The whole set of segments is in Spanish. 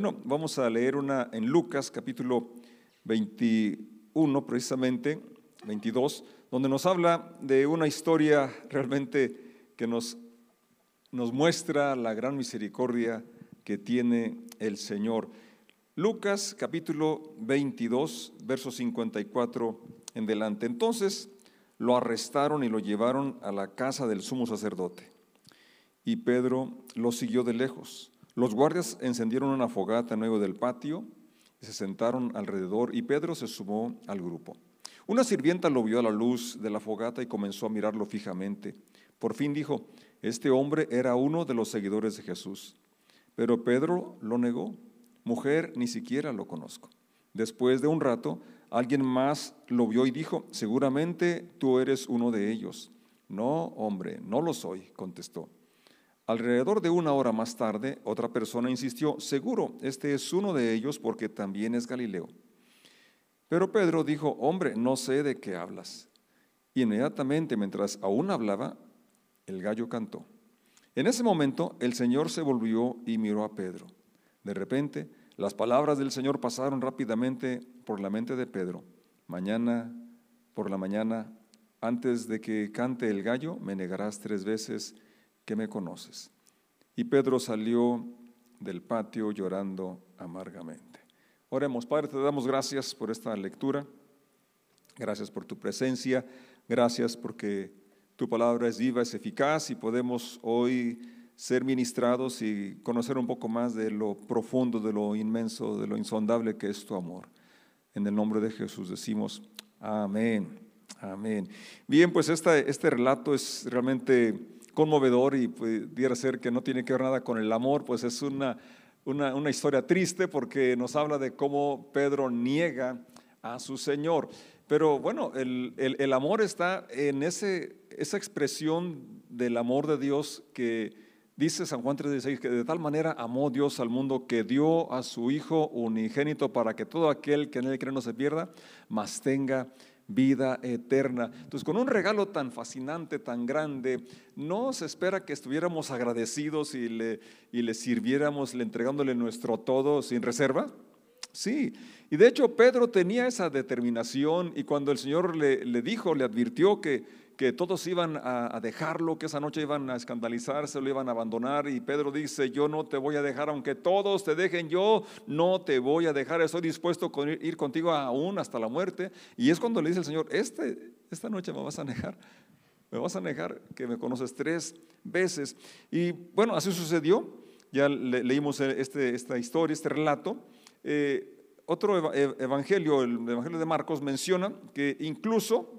Bueno, vamos a leer una en Lucas capítulo 21 precisamente, 22, donde nos habla de una historia realmente que nos, nos muestra la gran misericordia que tiene el Señor. Lucas capítulo 22, verso 54 en delante. Entonces lo arrestaron y lo llevaron a la casa del sumo sacerdote. Y Pedro lo siguió de lejos. Los guardias encendieron una fogata en medio del patio y se sentaron alrededor y Pedro se sumó al grupo. Una sirvienta lo vio a la luz de la fogata y comenzó a mirarlo fijamente. Por fin dijo, este hombre era uno de los seguidores de Jesús. Pero Pedro lo negó. Mujer, ni siquiera lo conozco. Después de un rato, alguien más lo vio y dijo, seguramente tú eres uno de ellos. No, hombre, no lo soy, contestó. Alrededor de una hora más tarde, otra persona insistió, seguro, este es uno de ellos porque también es Galileo. Pero Pedro dijo, hombre, no sé de qué hablas. inmediatamente, mientras aún hablaba, el gallo cantó. En ese momento, el Señor se volvió y miró a Pedro. De repente, las palabras del Señor pasaron rápidamente por la mente de Pedro. Mañana, por la mañana, antes de que cante el gallo, me negarás tres veces que me conoces. Y Pedro salió del patio llorando amargamente. Oremos, Padre, te damos gracias por esta lectura, gracias por tu presencia, gracias porque tu palabra es viva, es eficaz y podemos hoy ser ministrados y conocer un poco más de lo profundo, de lo inmenso, de lo insondable que es tu amor. En el nombre de Jesús decimos, amén, amén. Bien, pues este relato es realmente conmovedor y pudiera ser que no tiene que ver nada con el amor, pues es una, una, historia triste porque nos habla de cómo Pedro niega a su Señor. Pero bueno, el, el, amor está en ese, esa expresión del amor de Dios que dice San Juan 3:16, que de tal manera amó Dios al mundo que dio a su Hijo unigénito para que todo aquel que en él cree no se pierda, mas tenga vida eterna. Entonces, con un regalo tan fascinante, tan grande, no se espera que estuviéramos agradecidos y le, y le sirviéramos le entregándole nuestro todo sin reserva. Sí, y de hecho Pedro tenía esa determinación y cuando el Señor le, le dijo, le advirtió que que todos iban a, dejarlo, que esa noche iban a escandalizarse, lo iban a abandonar. Y Pedro dice, yo no te voy a dejar, aunque todos te dejen, yo no te voy a dejar, estoy dispuesto a ir contigo aún hasta la muerte. Y es cuando le dice el Señor, este, esta noche me vas a negar, me vas a negar que me conoces tres veces. Y bueno, así sucedió, ya leímos este, esta historia, este relato. Eh, otro evangelio, el evangelio de Marcos, menciona que incluso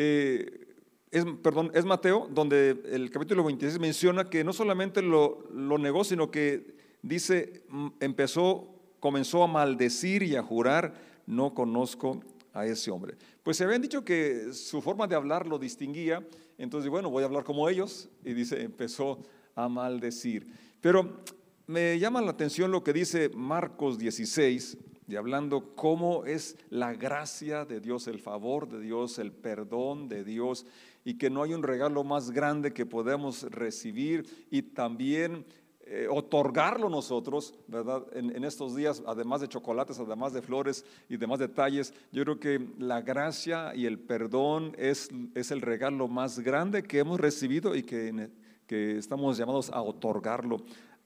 eh, es, perdón, es Mateo, donde el capítulo 26 menciona que no solamente lo, lo negó, sino que dice, empezó, comenzó a maldecir y a jurar, no conozco a ese hombre. Pues se habían dicho que su forma de hablar lo distinguía, entonces bueno, voy a hablar como ellos, y dice, empezó a maldecir. Pero me llama la atención lo que dice Marcos 16, y hablando cómo es la gracia de Dios, el favor de Dios, el perdón de Dios, y que no hay un regalo más grande que podemos recibir y también eh, otorgarlo nosotros, ¿verdad? En, estos días, además de chocolates, además de flores y demás detalles, yo creo que la gracia y el perdón es, es el regalo más grande que hemos recibido y que, que estamos llamados a otorgarlo,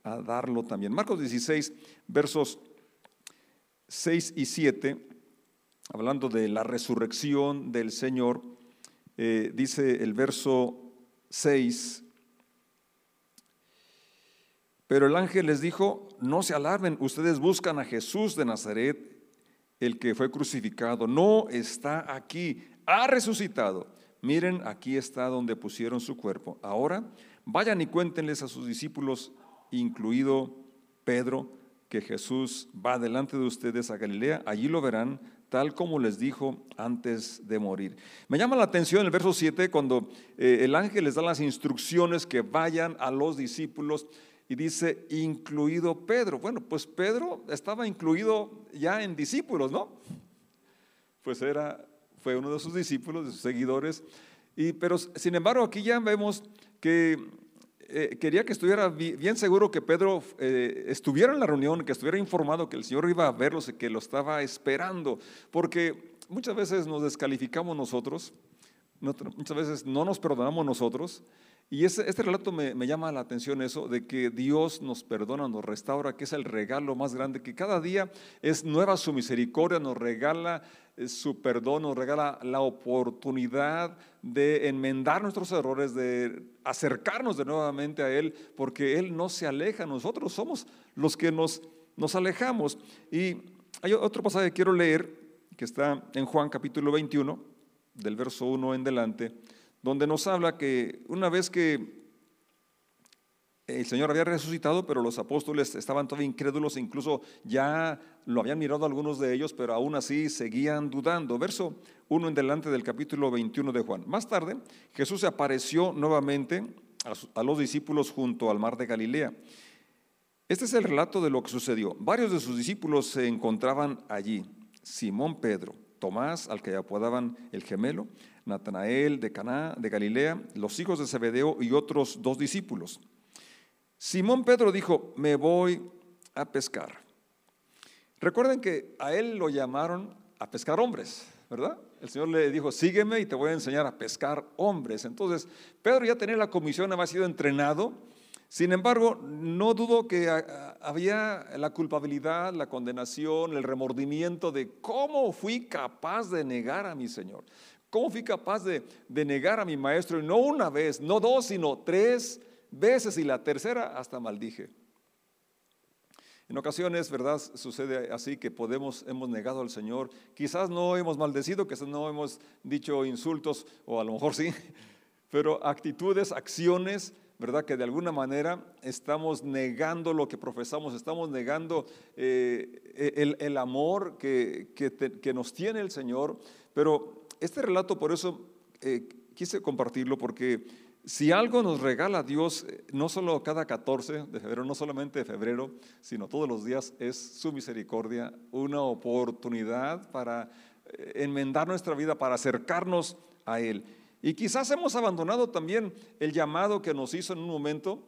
a darlo también. Marcos 16, versos 6 y 7, hablando de la resurrección del Señor, eh, dice el verso 6, pero el ángel les dijo, no se alarmen, ustedes buscan a Jesús de Nazaret, el que fue crucificado, no está aquí, ha resucitado. Miren, aquí está donde pusieron su cuerpo. Ahora vayan y cuéntenles a sus discípulos, incluido Pedro, que Jesús va delante de ustedes a Galilea, allí lo verán tal como les dijo antes de morir. Me llama la atención el verso 7 cuando eh, el ángel les da las instrucciones que vayan a los discípulos y dice, incluido Pedro. Bueno, pues Pedro estaba incluido ya en discípulos, ¿no? Pues era, fue uno de sus discípulos, de sus seguidores. Y, pero sin embargo aquí ya vemos que eh, quería que estuviera bien seguro que Pedro eh, estuviera en la reunión, que estuviera informado que el Señor iba a verlos y que lo estaba esperando, porque muchas veces nos descalificamos nosotros, muchas veces no nos perdonamos nosotros y este, relato me, llama la atención eso, de que Dios nos perdona, nos restaura, que es el regalo más grande, que cada día es nueva su misericordia, nos regala eh, su perdón, nos regala la oportunidad de enmendar nuestros errores, de acercarnos de nuevamente a Él, porque Él no se aleja, nosotros somos los que nos, nos alejamos. Y hay otro pasaje que quiero leer, que está en Juan capítulo 21, del verso 1 en delante donde nos habla que una vez que el Señor había resucitado, pero los apóstoles estaban todavía incrédulos, incluso ya lo habían mirado algunos de ellos, pero aún así seguían dudando. Verso 1 en delante del capítulo 21 de Juan. Más tarde, Jesús se apareció nuevamente a los discípulos junto al mar de Galilea. Este es el relato de lo que sucedió. Varios de sus discípulos se encontraban allí. Simón Pedro, Tomás, al que apodaban el gemelo, Natanael de Caná, de Galilea, los hijos de Zebedeo y otros dos discípulos. Simón Pedro dijo, me voy a pescar. Recuerden que a él lo llamaron a pescar hombres, ¿verdad? El Señor le dijo, sígueme y te voy a enseñar a pescar hombres. Entonces, Pedro ya tenía la comisión, había sido entrenado. Sin embargo, no dudo que había la culpabilidad, la condenación, el remordimiento de cómo fui capaz de negar a mi Señor. ¿Cómo fui capaz de, negar a mi maestro? Y no una vez, no dos, sino tres veces y la tercera hasta maldije. En ocasiones, ¿verdad? Sucede así que podemos, hemos negado al Señor. Quizás no hemos maldecido, quizás no hemos dicho insultos, o a lo mejor sí, pero actitudes, acciones, ¿verdad? Que de alguna manera estamos negando lo que profesamos, estamos negando eh, el, amor que, que nos tiene el Señor, pero este relato por eso eh, quise compartirlo porque si algo nos regala Dios, eh, no solo cada 14 de febrero, no solamente de febrero, sino todos los días, es su misericordia, una oportunidad para eh, enmendar nuestra vida, para acercarnos a Él. Y quizás hemos abandonado también el llamado que nos hizo en un momento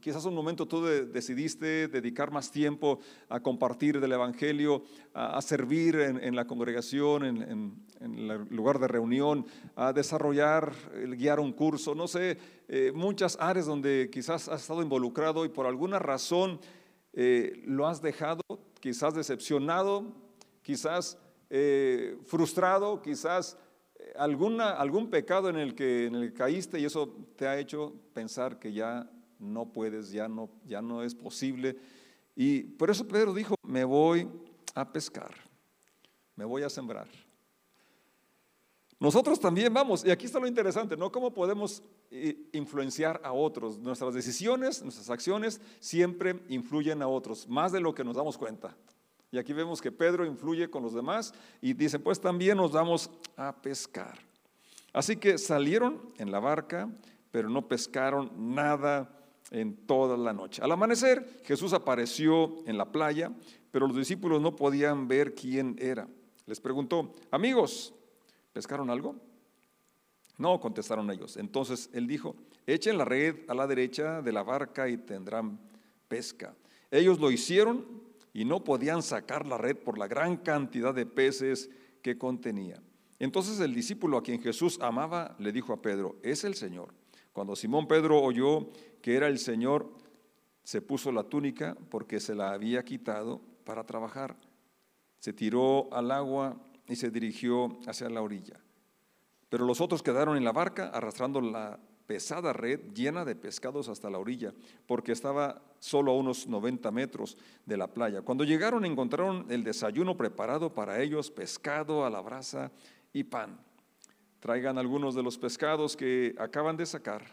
quizás un momento tú decidiste dedicar más tiempo a compartir del Evangelio, a, servir en, la congregación, en, el lugar de reunión, a desarrollar, guiar un curso, no sé, eh, muchas áreas donde quizás has estado involucrado y por alguna razón eh, lo has dejado, quizás decepcionado, quizás eh, frustrado, quizás alguna, algún pecado en el, que, en el caíste y eso te ha hecho pensar que ya no puedes, ya no, ya no es posible. Y por eso Pedro dijo, me voy a pescar, me voy a sembrar. Nosotros también vamos, y aquí está lo interesante, ¿no? ¿Cómo podemos eh, influenciar a otros? Nuestras decisiones, nuestras acciones siempre influyen a otros, más de lo que nos damos cuenta. Y aquí vemos que Pedro influye con los demás y dice, pues también nos vamos a pescar. Así que salieron en la barca, pero no pescaron nada en toda la noche. Al amanecer, Jesús apareció en la playa, pero los discípulos no podían ver quién era. Les preguntó, amigos, ¿pescaron algo? No, contestaron ellos. Entonces él dijo, echen la red a la derecha de la barca y tendrán pesca. Ellos lo hicieron y no podían sacar la red por la gran cantidad de peces que contenía. Entonces el discípulo a quien Jesús amaba le dijo a Pedro, es el Señor. Cuando Simón Pedro oyó que era el Señor, se puso la túnica porque se la había quitado para trabajar. Se tiró al agua y se dirigió hacia la orilla. Pero los otros quedaron en la barca arrastrando la pesada red llena de pescados hasta la orilla, porque estaba solo a unos 90 metros de la playa. Cuando llegaron encontraron el desayuno preparado para ellos, pescado a la brasa y pan. Traigan algunos de los pescados que acaban de sacar,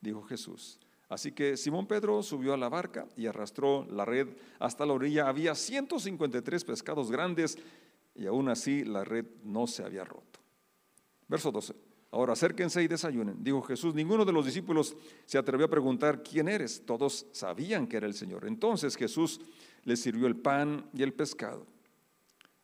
dijo Jesús. Así que Simón Pedro subió a la barca y arrastró la red hasta la orilla. Había 153 pescados grandes y aún así la red no se había roto. Verso 12. Ahora acérquense y desayunen. Dijo Jesús, ninguno de los discípulos se atrevió a preguntar, ¿quién eres? Todos sabían que era el Señor. Entonces Jesús les sirvió el pan y el pescado.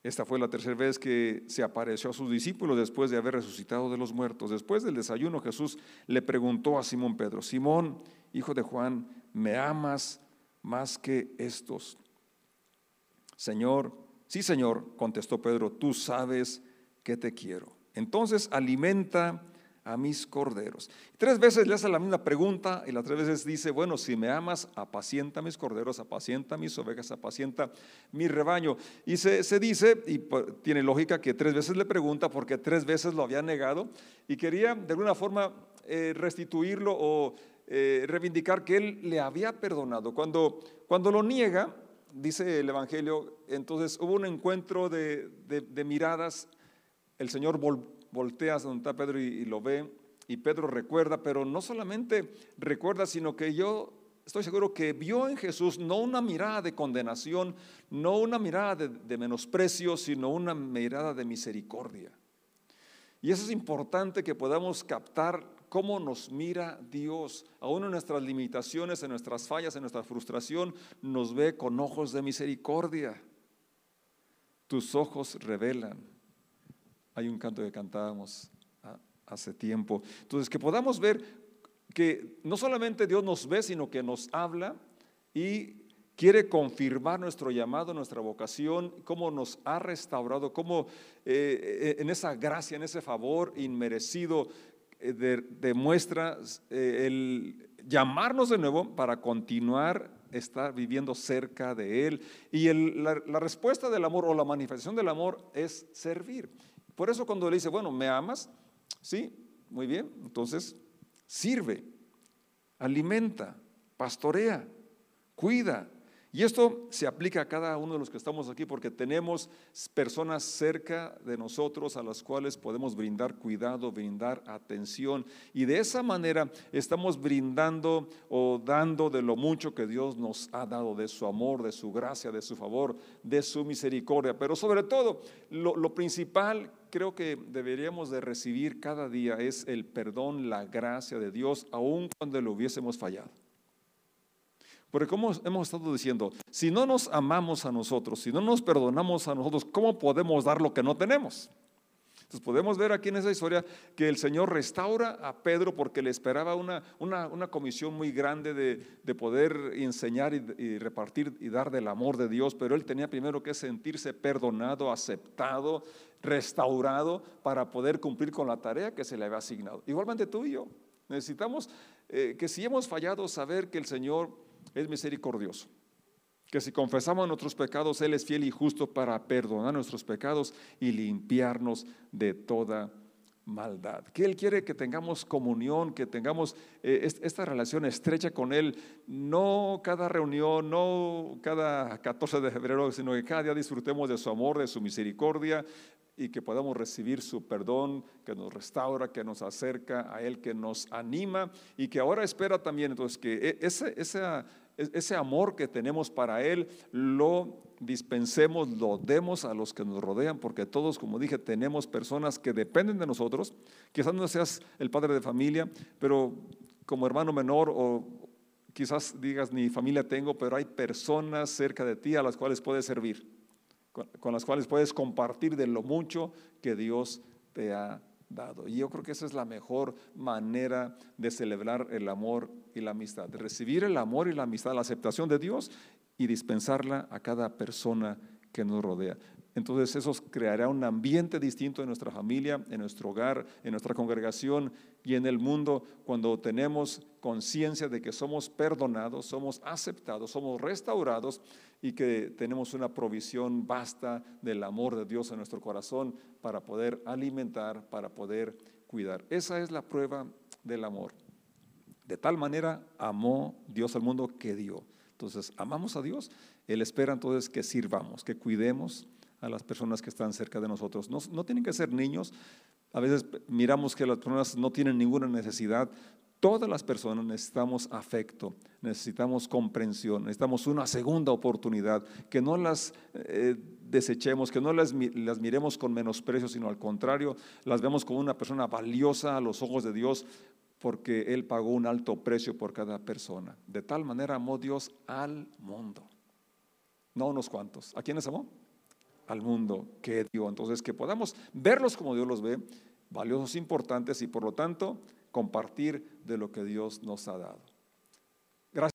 Esta fue la tercera vez que se apareció a sus discípulos después de haber resucitado de los muertos. Después del desayuno Jesús le preguntó a Simón Pedro, Simón, hijo de Juan, ¿me amas más que estos? Señor, sí Señor, contestó Pedro, tú sabes que te quiero. Entonces alimenta a mis corderos. Tres veces le hace la misma pregunta y las tres veces dice, bueno, si me amas, apacienta mis corderos, apacienta mis ovejas, apacienta mi rebaño. Y se, dice, y tiene lógica que tres veces le pregunta porque tres veces lo había negado y quería de alguna forma eh, restituirlo o eh, reivindicar que él le había perdonado. Cuando, cuando lo niega, dice el Evangelio, entonces hubo un encuentro de, miradas, el Señor voltea a donde está Pedro y, lo ve, y Pedro recuerda, pero no solamente recuerda, sino que yo estoy seguro que vio en Jesús no una mirada de condenación, no una mirada de, de, menosprecio, sino una mirada de misericordia. Y eso es importante que podamos captar cómo nos mira Dios. Aún en nuestras limitaciones, en nuestras fallas, en nuestra frustración, nos ve con ojos de misericordia. Tus ojos revelan hay un canto que cantábamos hace tiempo. Entonces, que podamos ver que no solamente Dios nos ve, sino que nos habla y quiere confirmar nuestro llamado, nuestra vocación, cómo nos ha restaurado, cómo eh, eh, en esa gracia, en ese favor inmerecido eh, demuestra el llamarnos de nuevo para continuar estar viviendo cerca de Él. Y la respuesta del amor o la manifestación del amor es servir. Por eso cuando le dice, bueno, ¿me amas? Sí, muy bien. Entonces, sirve, alimenta, pastorea, cuida, y esto se aplica a cada uno de los que estamos aquí porque tenemos personas cerca de nosotros a las cuales podemos brindar cuidado, brindar atención. Y de esa manera estamos brindando o dando de lo mucho que Dios nos ha dado, de su amor, de su gracia, de su favor, de su misericordia. Pero sobre todo, lo, principal creo que deberíamos de recibir cada día es el perdón, la gracia de Dios, aun cuando lo hubiésemos fallado. Porque como hemos estado diciendo, si no nos amamos a nosotros, si no nos perdonamos a nosotros, ¿cómo podemos dar lo que no tenemos? Entonces podemos ver aquí en esa historia que el Señor restaura a Pedro porque le esperaba una, una, comisión muy grande de, poder enseñar y, y, repartir y dar del amor de Dios, pero él tenía primero que sentirse perdonado, aceptado, restaurado para poder cumplir con la tarea que se le había asignado. Igualmente tú y yo necesitamos eh, que si hemos fallado saber que el Señor es misericordioso. Que si confesamos nuestros pecados, Él es fiel y justo para perdonar nuestros pecados y limpiarnos de toda maldad. Que Él quiere que tengamos comunión, que tengamos eh, esta relación estrecha con Él, no cada reunión, no cada 14 de febrero, sino que cada día disfrutemos de su amor, de su misericordia y que podamos recibir su perdón, que nos restaura, que nos acerca a Él, que nos anima y que ahora espera también entonces que e, ese, ese, amor que tenemos para Él lo dispensemos, lo demos a los que nos rodean, porque todos, como dije, tenemos personas que dependen de nosotros. Quizás no seas el padre de familia, pero como hermano menor o quizás digas ni familia tengo, pero hay personas cerca de ti a las cuales puedes servir con, las cuales puedes compartir de lo mucho que Dios te ha Y yo creo que esa es la mejor manera de celebrar el amor y la amistad, de recibir el amor y la amistad, la aceptación de Dios y dispensarla a cada persona que nos rodea. Entonces eso creará un ambiente distinto en nuestra familia, en nuestro hogar, en nuestra congregación y en el mundo cuando tenemos conciencia de que somos perdonados, somos aceptados, somos restaurados y que tenemos una provisión vasta del amor de Dios en nuestro corazón para poder alimentar, para poder cuidar. Esa es la prueba del amor. De tal manera amó Dios al mundo que dio. Entonces, amamos a Dios. Él espera entonces que sirvamos, que cuidemos a las personas que están cerca de nosotros. No, no tienen que ser niños. A veces miramos que las personas no tienen ninguna necesidad. Todas las personas necesitamos afecto, necesitamos comprensión, necesitamos una segunda oportunidad, que no las eh, desechemos, que no las, las, miremos con menosprecio, sino al contrario, las vemos como una persona valiosa a los ojos de Dios, porque Él pagó un alto precio por cada persona. De tal manera amó Dios al mundo, no unos cuantos. ¿A quiénes amó? al mundo que dio. Entonces, que podamos verlos como Dios los ve, valiosos, importantes y por lo tanto compartir de lo que Dios nos ha dado.